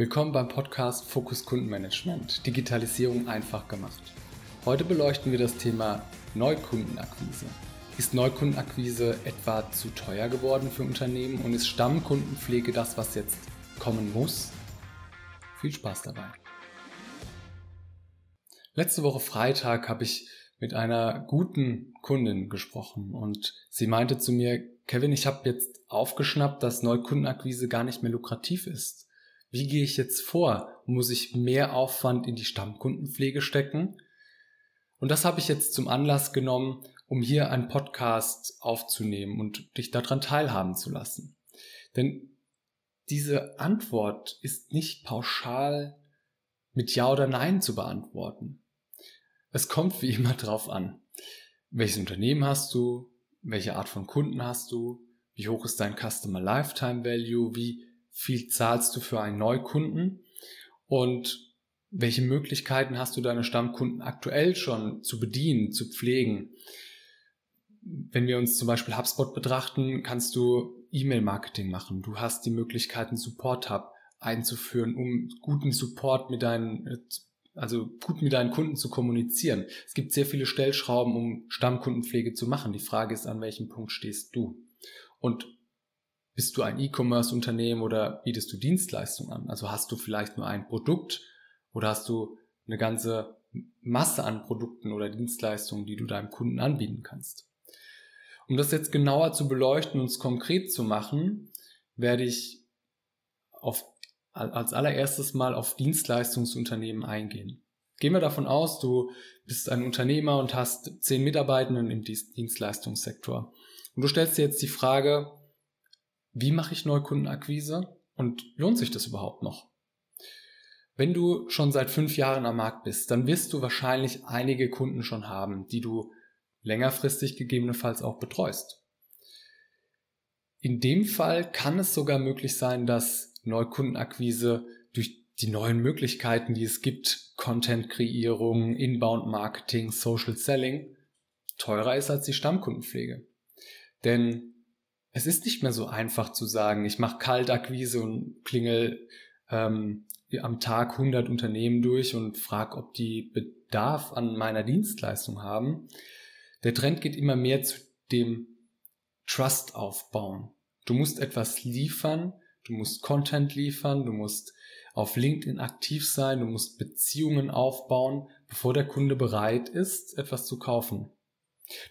Willkommen beim Podcast Fokus Kundenmanagement. Digitalisierung einfach gemacht. Heute beleuchten wir das Thema Neukundenakquise. Ist Neukundenakquise etwa zu teuer geworden für Unternehmen und ist Stammkundenpflege das, was jetzt kommen muss? Viel Spaß dabei. Letzte Woche Freitag habe ich mit einer guten Kundin gesprochen und sie meinte zu mir, Kevin, ich habe jetzt aufgeschnappt, dass Neukundenakquise gar nicht mehr lukrativ ist. Wie gehe ich jetzt vor? Muss ich mehr Aufwand in die Stammkundenpflege stecken? Und das habe ich jetzt zum Anlass genommen, um hier einen Podcast aufzunehmen und dich daran teilhaben zu lassen. Denn diese Antwort ist nicht pauschal mit Ja oder Nein zu beantworten. Es kommt wie immer drauf an. Welches Unternehmen hast du? Welche Art von Kunden hast du? Wie hoch ist dein Customer Lifetime Value? Wie viel zahlst du für einen Neukunden? Und welche Möglichkeiten hast du deine Stammkunden aktuell schon zu bedienen, zu pflegen? Wenn wir uns zum Beispiel HubSpot betrachten, kannst du E-Mail-Marketing machen. Du hast die Möglichkeiten, Support Hub einzuführen, um guten Support mit deinen also gut mit deinen Kunden zu kommunizieren. Es gibt sehr viele Stellschrauben, um Stammkundenpflege zu machen. Die Frage ist, an welchem Punkt stehst du? Und bist du ein E-Commerce-Unternehmen oder bietest du Dienstleistungen an? Also hast du vielleicht nur ein Produkt oder hast du eine ganze Masse an Produkten oder Dienstleistungen, die du deinem Kunden anbieten kannst? Um das jetzt genauer zu beleuchten und es konkret zu machen, werde ich auf als allererstes mal auf Dienstleistungsunternehmen eingehen. Gehen wir davon aus, du bist ein Unternehmer und hast zehn Mitarbeitenden im Dienstleistungssektor. Und du stellst dir jetzt die Frage, wie mache ich Neukundenakquise und lohnt sich das überhaupt noch? Wenn du schon seit fünf Jahren am Markt bist, dann wirst du wahrscheinlich einige Kunden schon haben, die du längerfristig gegebenenfalls auch betreust. In dem Fall kann es sogar möglich sein, dass Neukundenakquise durch die neuen Möglichkeiten, die es gibt, Content-Kreierung, Inbound-Marketing, Social Selling, teurer ist als die Stammkundenpflege. Denn es ist nicht mehr so einfach zu sagen, ich mache Kaltakquise und klingel ähm, am Tag 100 Unternehmen durch und frage, ob die Bedarf an meiner Dienstleistung haben. Der Trend geht immer mehr zu dem Trust aufbauen. Du musst etwas liefern, Du musst Content liefern, du musst auf LinkedIn aktiv sein, du musst Beziehungen aufbauen, bevor der Kunde bereit ist, etwas zu kaufen.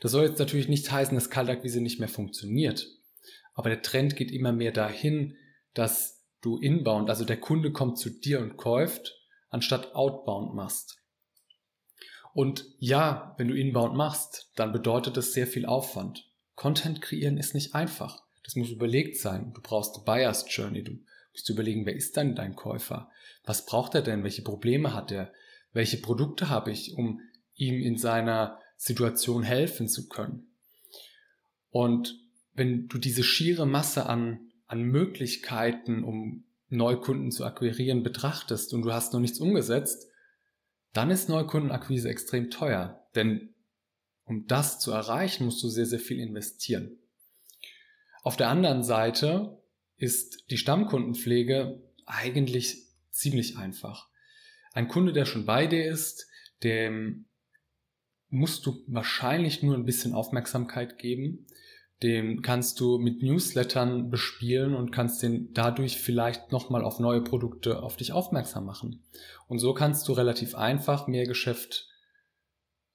Das soll jetzt natürlich nicht heißen, dass Kaltakquise nicht mehr funktioniert. Aber der Trend geht immer mehr dahin, dass du inbound, also der Kunde kommt zu dir und kauft, anstatt outbound machst. Und ja, wenn du inbound machst, dann bedeutet das sehr viel Aufwand. Content kreieren ist nicht einfach. Das muss überlegt sein. Du brauchst Buyer's Journey. Du musst überlegen, wer ist denn dein Käufer? Was braucht er denn? Welche Probleme hat er? Welche Produkte habe ich, um ihm in seiner Situation helfen zu können? Und wenn du diese schiere Masse an, an Möglichkeiten, um Neukunden zu akquirieren, betrachtest und du hast noch nichts umgesetzt, dann ist Neukundenakquise extrem teuer. Denn um das zu erreichen, musst du sehr, sehr viel investieren. Auf der anderen Seite ist die Stammkundenpflege eigentlich ziemlich einfach. Ein Kunde, der schon bei dir ist, dem musst du wahrscheinlich nur ein bisschen Aufmerksamkeit geben. Den kannst du mit Newslettern bespielen und kannst den dadurch vielleicht nochmal auf neue Produkte auf dich aufmerksam machen. Und so kannst du relativ einfach mehr Geschäft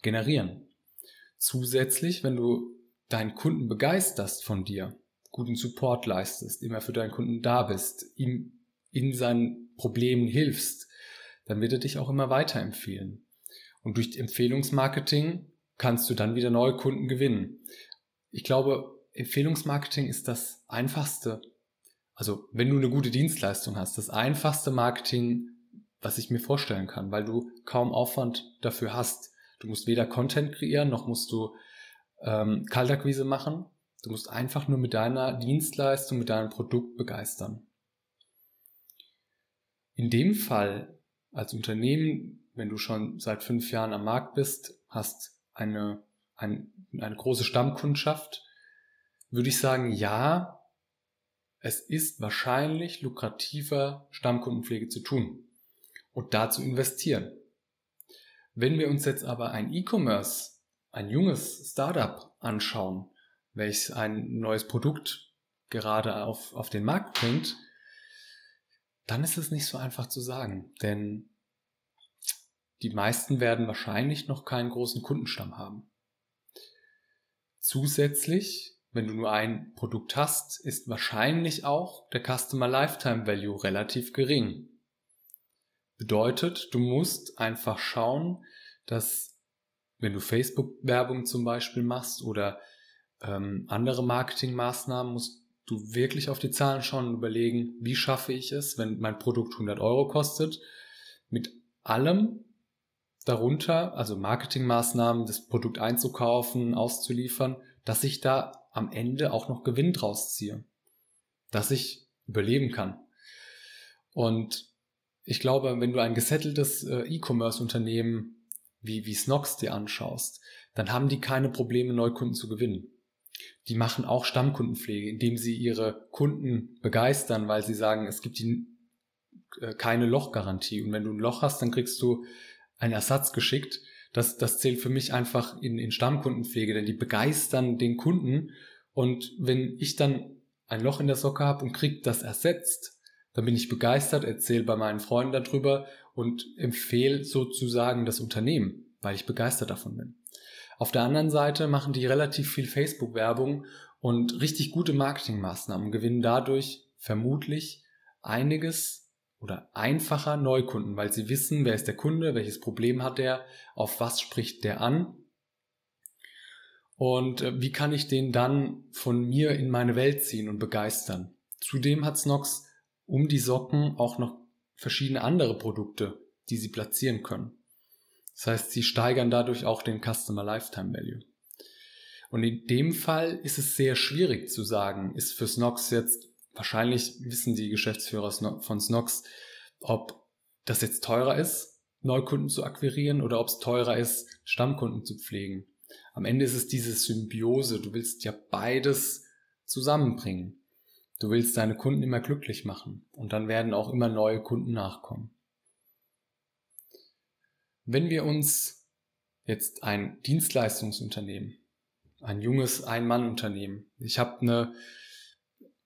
generieren. Zusätzlich, wenn du deinen Kunden begeisterst von dir, guten Support leistest, immer für deinen Kunden da bist, ihm in seinen Problemen hilfst, dann wird er dich auch immer weiterempfehlen. Und durch Empfehlungsmarketing kannst du dann wieder neue Kunden gewinnen. Ich glaube, Empfehlungsmarketing ist das einfachste, also wenn du eine gute Dienstleistung hast, das einfachste Marketing, was ich mir vorstellen kann, weil du kaum Aufwand dafür hast. Du musst weder Content kreieren, noch musst du ähm, Kaltakquise machen. Du musst einfach nur mit deiner Dienstleistung, mit deinem Produkt begeistern. In dem Fall als Unternehmen, wenn du schon seit fünf Jahren am Markt bist, hast eine, ein, eine große Stammkundschaft, würde ich sagen, ja, es ist wahrscheinlich lukrativer, Stammkundenpflege zu tun und da zu investieren. Wenn wir uns jetzt aber ein E-Commerce, ein junges Startup anschauen, welches ein neues Produkt gerade auf, auf den Markt bringt, dann ist es nicht so einfach zu sagen, denn die meisten werden wahrscheinlich noch keinen großen Kundenstamm haben. Zusätzlich, wenn du nur ein Produkt hast, ist wahrscheinlich auch der Customer Lifetime Value relativ gering. Bedeutet, du musst einfach schauen, dass wenn du Facebook-Werbung zum Beispiel machst oder ähm, andere Marketingmaßnahmen, musst du wirklich auf die Zahlen schauen und überlegen, wie schaffe ich es, wenn mein Produkt 100 Euro kostet, mit allem darunter, also Marketingmaßnahmen, das Produkt einzukaufen, auszuliefern, dass ich da am Ende auch noch Gewinn draus ziehe, dass ich überleben kann. Und ich glaube, wenn du ein gesetteltes äh, E-Commerce-Unternehmen wie, wie Snox dir anschaust, dann haben die keine Probleme, Neukunden zu gewinnen. Die machen auch Stammkundenpflege, indem sie ihre Kunden begeistern, weil sie sagen, es gibt die, äh, keine Lochgarantie. Und wenn du ein Loch hast, dann kriegst du einen Ersatz geschickt. Das, das zählt für mich einfach in, in Stammkundenpflege, denn die begeistern den Kunden. Und wenn ich dann ein Loch in der Socke habe und krieg das ersetzt, dann bin ich begeistert, erzähle bei meinen Freunden darüber und empfehle sozusagen das Unternehmen, weil ich begeistert davon bin. Auf der anderen Seite machen die relativ viel Facebook-Werbung und richtig gute Marketingmaßnahmen, gewinnen dadurch vermutlich einiges oder einfacher Neukunden, weil sie wissen, wer ist der Kunde, welches Problem hat er, auf was spricht der an und äh, wie kann ich den dann von mir in meine Welt ziehen und begeistern. Zudem hat Snox um die Socken auch noch verschiedene andere Produkte, die sie platzieren können. Das heißt, sie steigern dadurch auch den Customer Lifetime Value. Und in dem Fall ist es sehr schwierig zu sagen, ist für Snox jetzt, wahrscheinlich wissen die Geschäftsführer von Snox, ob das jetzt teurer ist, Neukunden zu akquirieren oder ob es teurer ist, Stammkunden zu pflegen. Am Ende ist es diese Symbiose. Du willst ja beides zusammenbringen. Du willst deine Kunden immer glücklich machen und dann werden auch immer neue Kunden nachkommen. Wenn wir uns jetzt ein Dienstleistungsunternehmen, ein junges Ein-Mann-Unternehmen, ich habe eine,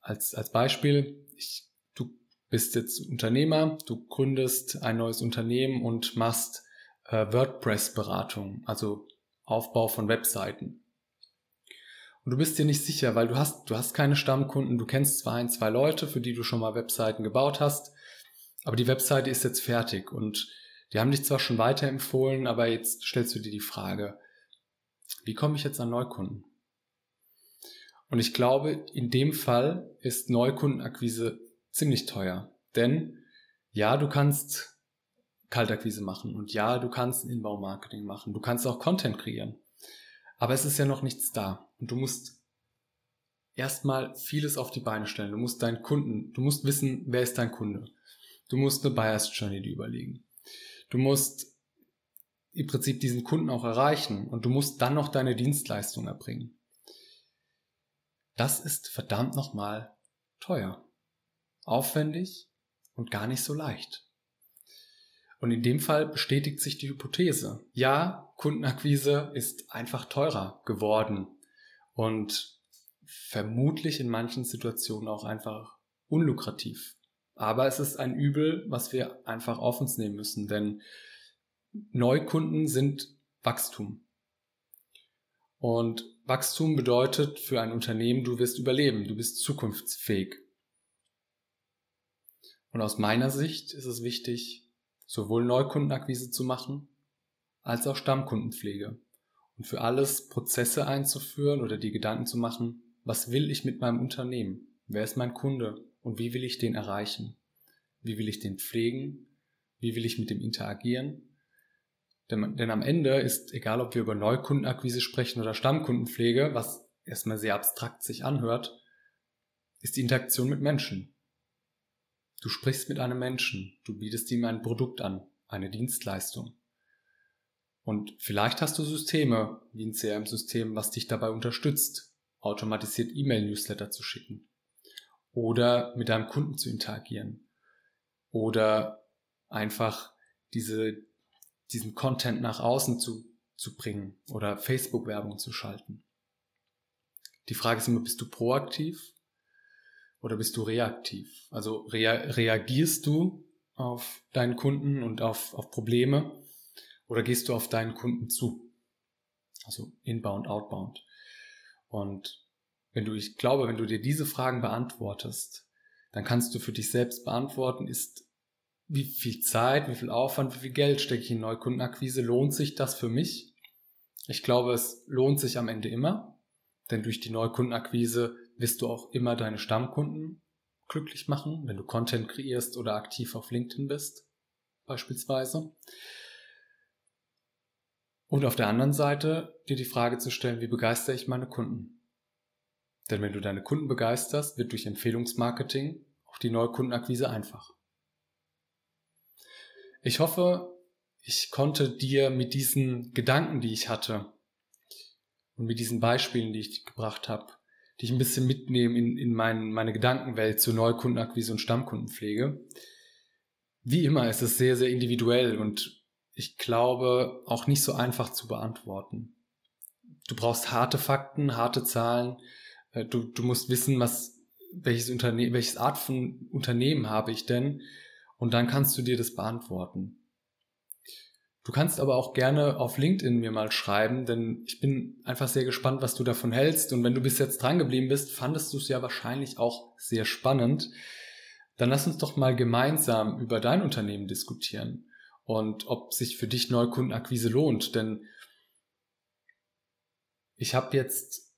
als, als Beispiel, ich, du bist jetzt Unternehmer, du gründest ein neues Unternehmen und machst äh, WordPress-Beratung, also Aufbau von Webseiten. Und du bist dir nicht sicher, weil du hast, du hast keine Stammkunden, du kennst zwar ein, zwei Leute, für die du schon mal Webseiten gebaut hast, aber die Webseite ist jetzt fertig und die haben dich zwar schon weiterempfohlen, aber jetzt stellst du dir die Frage, wie komme ich jetzt an Neukunden? Und ich glaube, in dem Fall ist Neukundenakquise ziemlich teuer. Denn ja, du kannst Kaltakquise machen und ja, du kannst Inbaumarketing machen. Du kannst auch Content kreieren. Aber es ist ja noch nichts da. Und du musst erstmal vieles auf die Beine stellen. Du musst deinen Kunden, du musst wissen, wer ist dein Kunde. Du musst eine Buyers Journey überlegen. Du musst im Prinzip diesen Kunden auch erreichen und du musst dann noch deine Dienstleistung erbringen. Das ist verdammt nochmal teuer, aufwendig und gar nicht so leicht. Und in dem Fall bestätigt sich die Hypothese. Ja, Kundenakquise ist einfach teurer geworden und vermutlich in manchen Situationen auch einfach unlukrativ. Aber es ist ein Übel, was wir einfach auf uns nehmen müssen, denn Neukunden sind Wachstum. Und Wachstum bedeutet für ein Unternehmen, du wirst überleben, du bist zukunftsfähig. Und aus meiner Sicht ist es wichtig, sowohl Neukundenakquise zu machen, als auch Stammkundenpflege. Und für alles Prozesse einzuführen oder die Gedanken zu machen, was will ich mit meinem Unternehmen? Wer ist mein Kunde? und wie will ich den erreichen? Wie will ich den pflegen? Wie will ich mit dem interagieren? Denn, denn am Ende ist, egal ob wir über Neukundenakquise sprechen oder Stammkundenpflege, was erstmal sehr abstrakt sich anhört, ist die Interaktion mit Menschen. Du sprichst mit einem Menschen, du bietest ihm ein Produkt an, eine Dienstleistung. Und vielleicht hast du Systeme, wie ein CRM-System, was dich dabei unterstützt, automatisiert E-Mail-Newsletter zu schicken oder mit deinem Kunden zu interagieren oder einfach diese, diesen Content nach außen zu, zu bringen oder Facebook-Werbung zu schalten. Die Frage ist immer, bist du proaktiv oder bist du reaktiv? Also rea reagierst du auf deinen Kunden und auf, auf Probleme oder gehst du auf deinen Kunden zu? Also inbound, outbound. Und wenn du, ich glaube, wenn du dir diese Fragen beantwortest, dann kannst du für dich selbst beantworten, ist wie viel Zeit, wie viel Aufwand, wie viel Geld stecke ich in Neukundenakquise? Lohnt sich das für mich? Ich glaube, es lohnt sich am Ende immer, denn durch die Neukundenakquise wirst du auch immer deine Stammkunden glücklich machen, wenn du Content kreierst oder aktiv auf LinkedIn bist, beispielsweise. Und auf der anderen Seite dir die Frage zu stellen, wie begeistere ich meine Kunden? Denn wenn du deine Kunden begeisterst, wird durch Empfehlungsmarketing auch die Neukundenakquise einfach. Ich hoffe, ich konnte dir mit diesen Gedanken, die ich hatte und mit diesen Beispielen, die ich gebracht habe, dich ein bisschen mitnehmen in, in mein, meine Gedankenwelt zur Neukundenakquise und Stammkundenpflege. Wie immer ist es sehr, sehr individuell und ich glaube auch nicht so einfach zu beantworten. Du brauchst harte Fakten, harte Zahlen. Äh, du, du musst wissen, was, welches Unternehmen, welches Art von Unternehmen habe ich denn? Und dann kannst du dir das beantworten. Du kannst aber auch gerne auf LinkedIn mir mal schreiben, denn ich bin einfach sehr gespannt, was du davon hältst. Und wenn du bis jetzt dran geblieben bist, fandest du es ja wahrscheinlich auch sehr spannend. Dann lass uns doch mal gemeinsam über dein Unternehmen diskutieren und ob sich für dich Neukundenakquise lohnt. Denn ich habe jetzt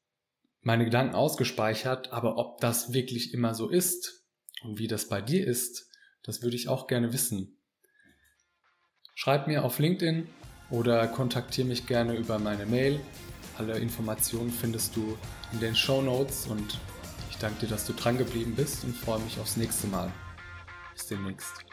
meine Gedanken ausgespeichert, aber ob das wirklich immer so ist und wie das bei dir ist, das würde ich auch gerne wissen. Schreib mir auf LinkedIn oder kontaktiere mich gerne über meine Mail. Alle Informationen findest du in den Show Notes und ich danke dir, dass du dran geblieben bist und freue mich aufs nächste Mal. Bis demnächst.